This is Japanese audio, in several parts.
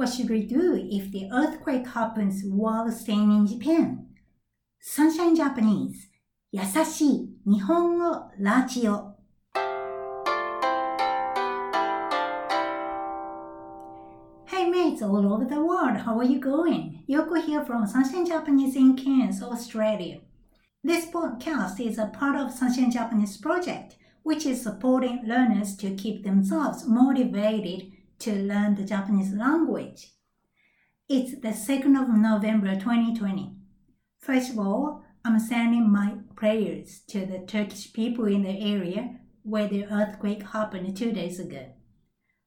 What should we do if the earthquake happens while staying in Japan? Sunshine Japanese 優しい日本語ラジオ Hey mates all over the world, how are you going? Yoko here from Sunshine Japanese in Cairns, Australia. This podcast is a part of Sunshine Japanese project, which is supporting learners to keep themselves motivated to learn the Japanese language. It's the 2nd of November 2020. First of all, I'm sending my prayers to the Turkish people in the area where the earthquake happened two days ago.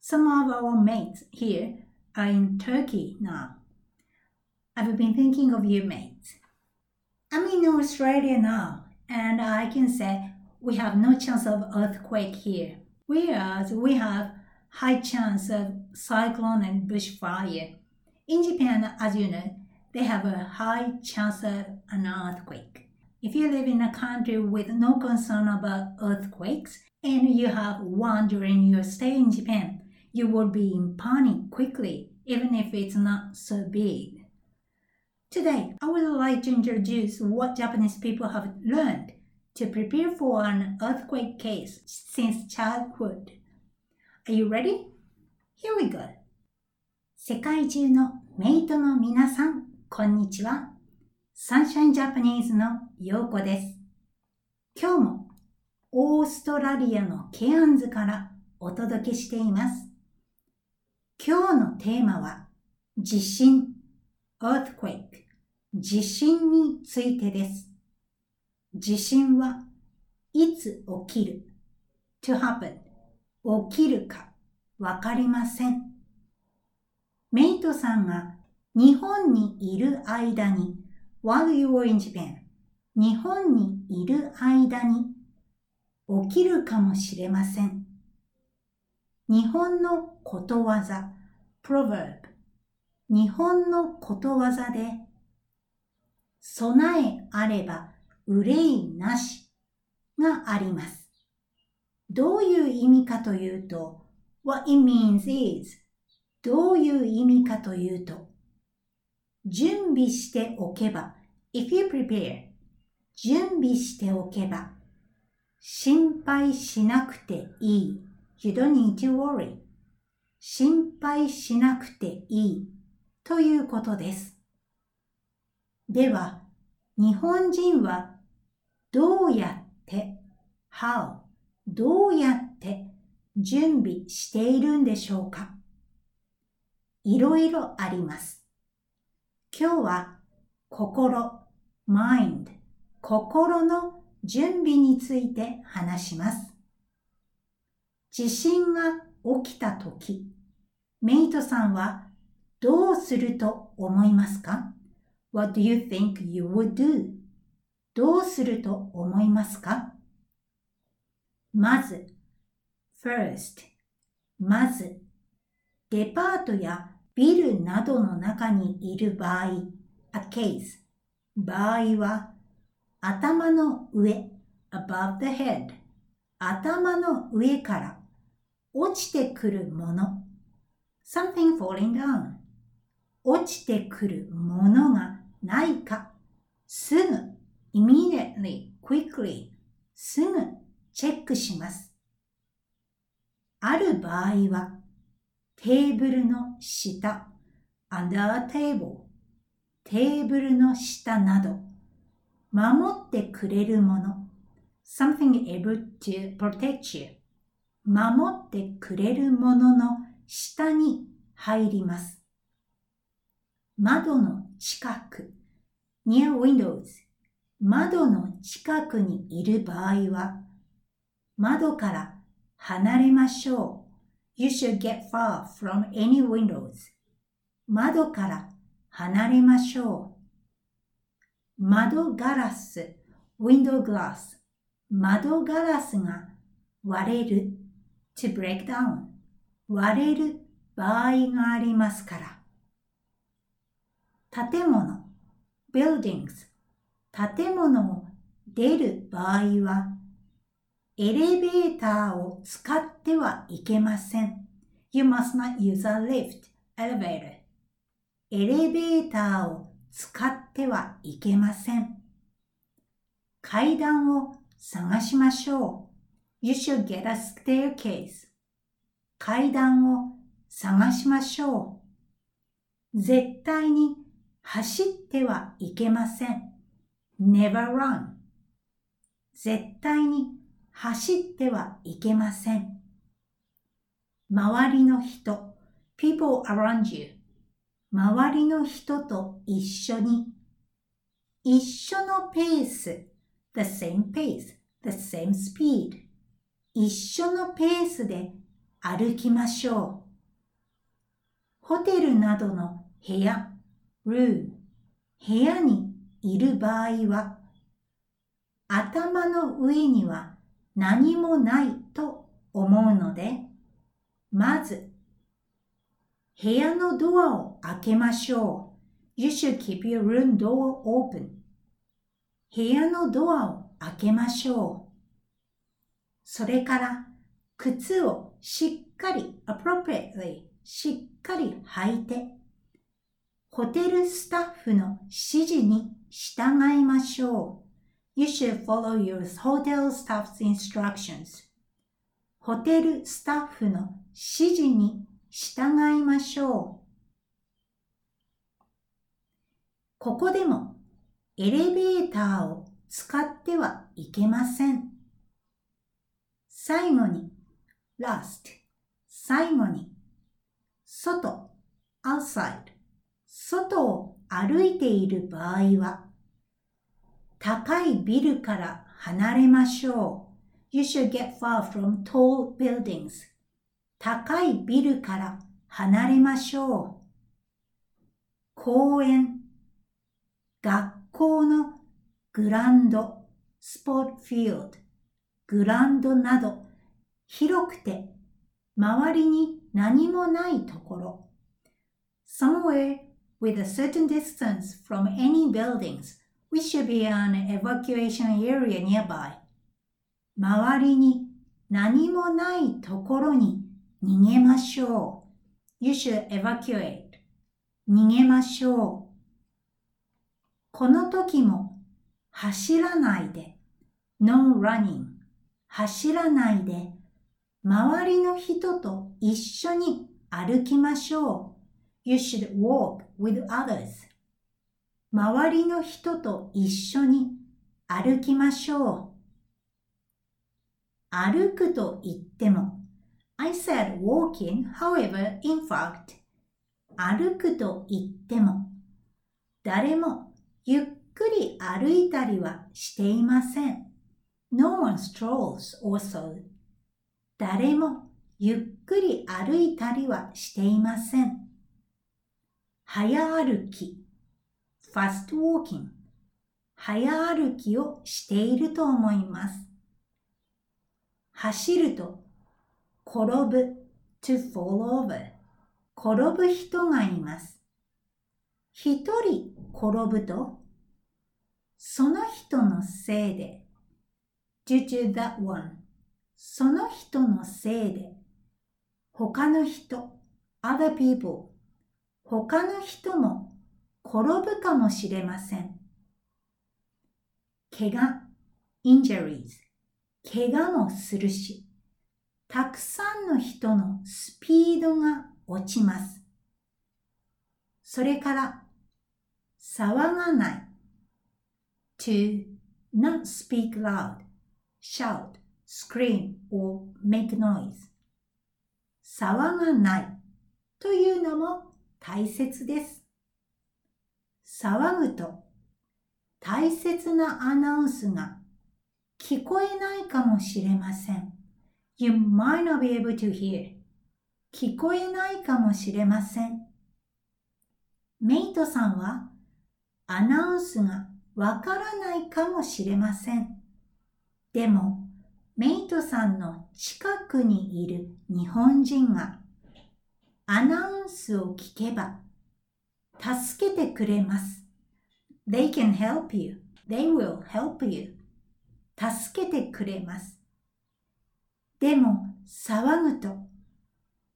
Some of our mates here are in Turkey now. I've been thinking of you mates. I'm in Australia now, and I can say we have no chance of earthquake here, whereas we have high chance of cyclone and bushfire. In Japan, as you know, they have a high chance of an earthquake. If you live in a country with no concern about earthquakes and you have one during your stay in Japan, you will be in panic quickly, even if it's not so big. Today, I would like to introduce what Japanese people have learned to prepare for an earthquake case since childhood. Are you ready? Here we go. 世界中のメイトの皆さん、こんにちは。サンシャインジャパニーズのようこです。今日もオーストラリアのケアンズからお届けしています。今日のテーマは地震 earthquake 地震についてです。地震はいつ起きる？to happen 起きるかわかりません。メイトさんが日本にいる間に while you were in Japan 日本にいる間に起きるかもしれません。日本のことわざ proverb 日本のことわざで備えあれば憂いなしがあります。どういう意味かというと What it means is どういう意味かというと準備しておけば if you prepare 準備しておけば心配しなくていい。You don't need to worry 心配しなくていい。ということです。では、日本人はどうやって how どうやって準備しているんでしょうか？いろいろあります。今日は心、mind、心の準備について話します。地震が起きたとき、メイトさんはどうすると思いますか ?What do you think you would do? どうすると思いますか？まず、first、まず、デパートやビルなどの中にいる場合、a case、場合は、頭の上、above the head、頭の上から落ちてくるもの、something falling down、落ちてくるものがないか、すぐ、immediately、quickly、すぐチェックします。ある場合は、テーブルの下、under a table、テーブルの下など、守ってくれるもの、something able to protect you、守ってくれるものの下に入ります。窓の近く、near windows、窓の近くにいる場合は、窓から離れましょう。You should get far from any windows. 窓から離れましょう。窓ガラス、window glass。窓ガラスが割れる、to break down。割れる場合がありますから。建物、buildings。建物を出る場合は、エレベーターを使ってはいけません。You must not use a lift, elevator. エレベーターを使ってはいけません。階段を探しましょう。You should get a staircase. 階段を探しましょう。絶対に走ってはいけません。never run. 絶対に走ってはいけません。周りの人、people around you 周りの人と一緒に一緒のペース the same pace, the same speed 一緒のペースで歩きましょう。ホテルなどの部屋、ルーム、部屋にいる場合は、頭の上には何もないと思うので、まず、部屋のドアを開けましょう。You should keep your room door open. 部屋のドアを開けましょう。それから靴をしっかり appropriately しっかり履いてホテルスタッフの指示に従いましょう。You should follow your hotel staff's instructions. ホテルスタッフの指示に従いましょう。ここでもエレベーターを使ってはいけません。最後に last 最後に外 outside 外を歩いている場合は高いビルから離れましょう。You should get far from tall buildings. 高いビルから離れましょう。公園、学校のグランド、スポーツフィールド、グランドなど広くて周りに何もないところ。Somewhere with a certain distance from any buildings, we should be an evacuation area nearby. 周りに何もないところに逃げましょう。You should evacuate. 逃げましょう。この時も走らないで。No running. 走らないで、周りの人と一緒に歩きましょう。You should walk with others. 周りの人と一緒に歩きましょう。歩くと言っても、I said walking, however, in fact, 歩くと言っても、誰もゆっくり歩いたりはしていません。No one strolls also. 誰もゆっくり歩いたりはしていません。早歩き fast walking 早歩きをしていると思います。走ると転ぶ。to fall over 転ぶ人がいます。一人転ぶとその人のせいで。due to that one その人のせいで。他の人 other people 他の人も転ぶかもしれません。怪我 injuries 怪我もするしたくさんの人のスピードが落ちます。それから騒がない。to not speak loud shout, scream or make noise 騒がない。というのも大切です。騒ぐと大切なアナウンスが聞こえないかもしれません。You might not be able to hear. 聞こえないかもしれません。メイトさんはアナウンスがわからないかもしれません。でも、メイトさんの近くにいる日本人がアナウンスを聞けば助けてくれます。They can help you. They will help you. 助けてくれます。でも騒ぐと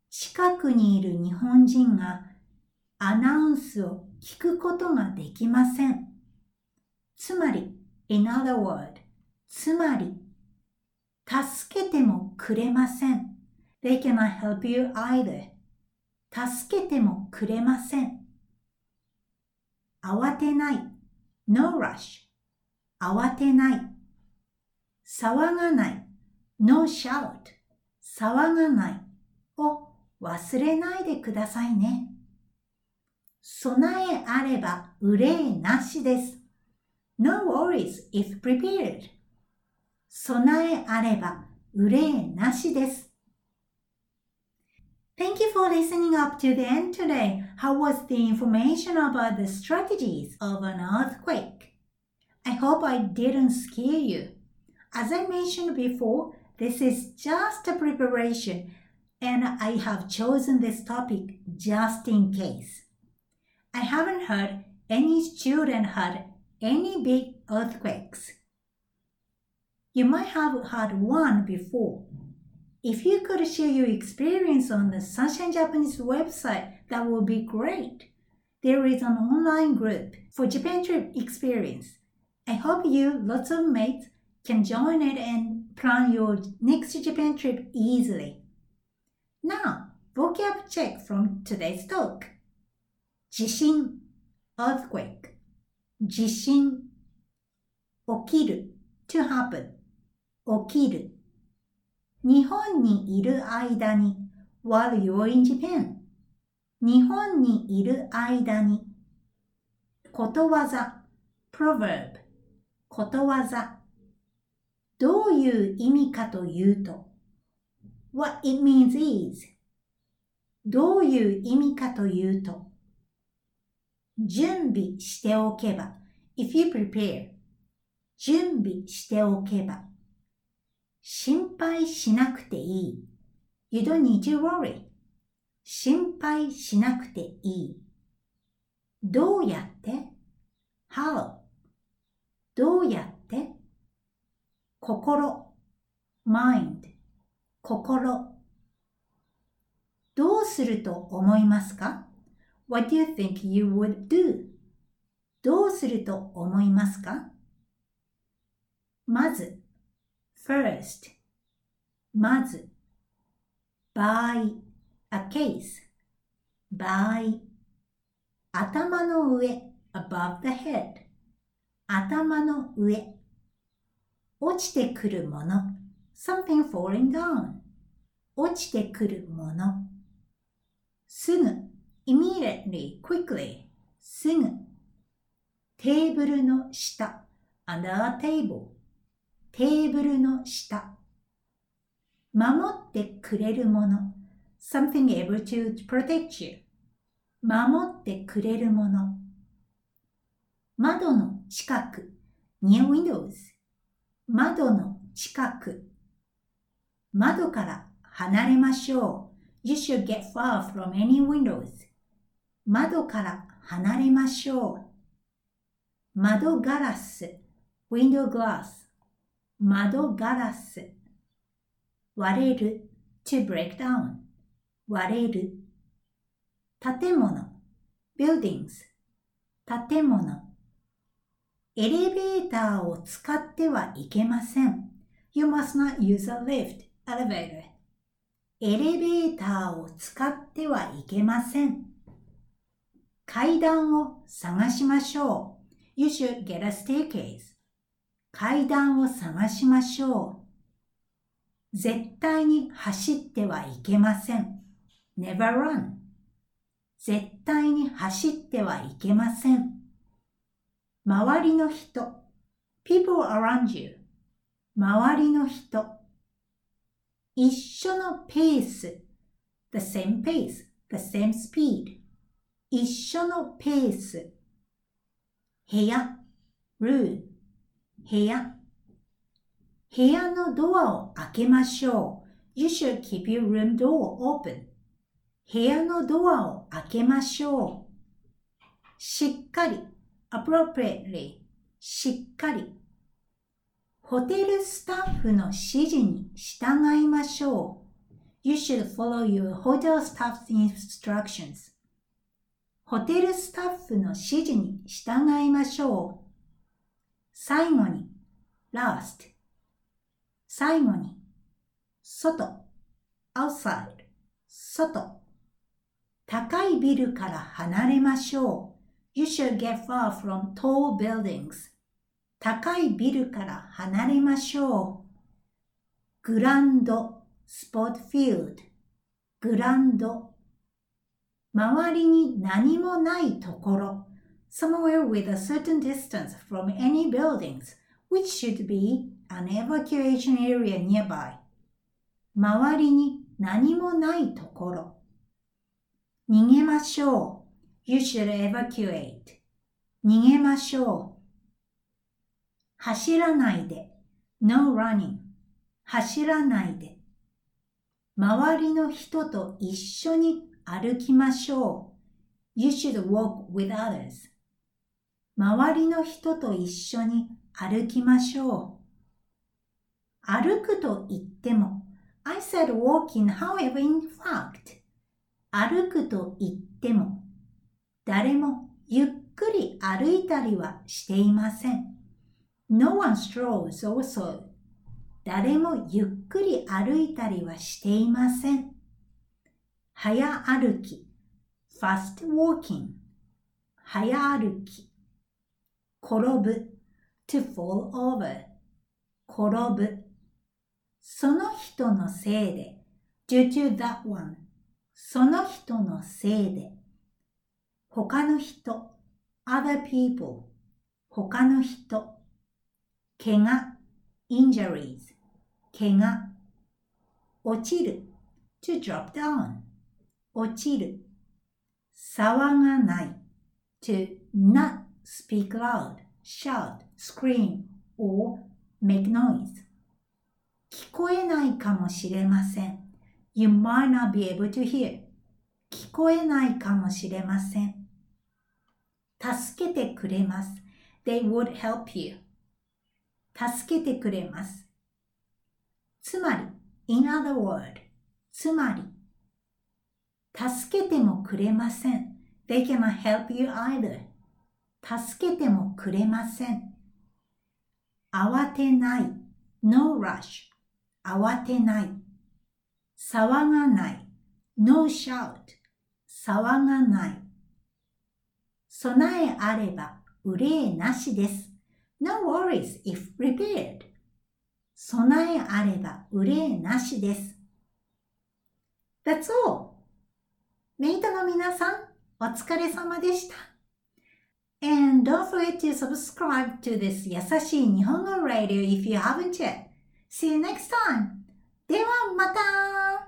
近くにいる日本人がアナウンスを聞くことができません。つまり、in other word, つまり、助けてもくれません。They cannot help you either. 助けてもくれません。慌てない。no rush. 慌てない。騒がない。no shout. 騒がないを忘れないでくださいね。備えあれば憂いなしです。No worries if prepared. 備えあれば憂いなしです。Thank you for listening up to the end today. How was the information about the strategies of an earthquake? I hope I didn't scare you. As I mentioned before, this is just a preparation and I have chosen this topic just in case. I haven't heard any student had any big earthquakes. You might have had one before. If you could share your experience on the Sunshine Japanese website, that would be great. There is an online group for Japan trip experience. I hope you, lots of mates, can join it and plan your next Japan trip easily. Now, vocab check from today's talk. Jishin, earthquake. Jishin, okiru, to happen. Okiru. 日本にいる間に while you're in Japan? 日本にいる間にことわざ proverb ことわざどういう意味かというと what it means is どういう意味かというと準備しておけば if you prepare 準備しておけば。心配しなくていい。You don't need to worry. 心配しなくていい。どうやって？How? どうやって？心。Mind. 心。どうすると思いますか？What do you think you would do? どうすると思いますか？まず first まず by a case by 頭の上 above the head 頭の上落ちてくるもの something falling down 落ちてくるものすぐ immediately, quickly, すぐ。テーブルの下、under a table, テーブルの下。守ってくれるもの、something able to protect you, 守ってくれるもの。窓の近く、near windows, 窓の近く。窓から離れましょう。You should get far from any windows. 窓から離れましょう。窓ガラス、window glass。窓ガラス。割れる、to break down。割れる。建物、buildings。建物。エレベーターを使ってはいけません。You must not use a lift, elevator. エレベーターを使ってはいけません。階段を探しましょう。You should get a staircase. 階段を探しましょう。絶対に走ってはいけません。never run. 絶対に走ってはいけません。周りの人。people around you. 周りの人。一緒のペース。the same pace, the same speed. 一緒のペース。部屋、ルー部屋。部屋のドアを開けましょう。You should keep your room door open. 部屋のドアを開けましょう。しっかり、appropriately, しっかり。ホテルスタッフの指示に従いましょう。You should follow your hotel staff's instructions. ホテルスタッフの指示に従いましょう。最後に last 最後に外 outside 外高いビルから離れましょう。You should get far from tall buildings. 高いビルから離れましょう。グランド、スポーツフィールド、グランド。周りに何もないところ。Somewhere with a certain distance from any buildings, which should be an evacuation area nearby. 周りに何もないところ。逃げましょう。You should evacuate. 逃げましょう。走らないで。No running. 走らないで。周りの人と一緒に歩きましょう。You should walk with others. 周りの人と一緒に歩きましょう。歩くと言っても、I said walking, however, in fact. 歩くと言っても、誰もゆっくり歩いたりはしていません。No one strolls also. 誰もゆっくり歩いたりはしていません。早歩き fast walking 早歩き転ぶ to fall over 転ぶその人のせいで due to that one その人のせいで他の人 other people 他の人怪我 injuries 怪我落ちる to drop down 落ちる騒がない to not speak loud, shout, scream or make noise 聞こえないかもしれません You might not be able to hear 聞こえないかもしれません助けてくれます They would help you 助けてくれますつまり in other word つまり助けてもくれません They cannot help you either 助けてもくれません。慌てない。no rush. 慌てない。騒がない。no shout. 騒がない。備えあれば憂いなしです。no worries if prepared. 備えあれば憂いなしです。That's all. メイトの皆さん、お疲れ様でした。And don't forget to subscribe to this 優しい日本語 radio if you haven't yet. See you next time! ではまた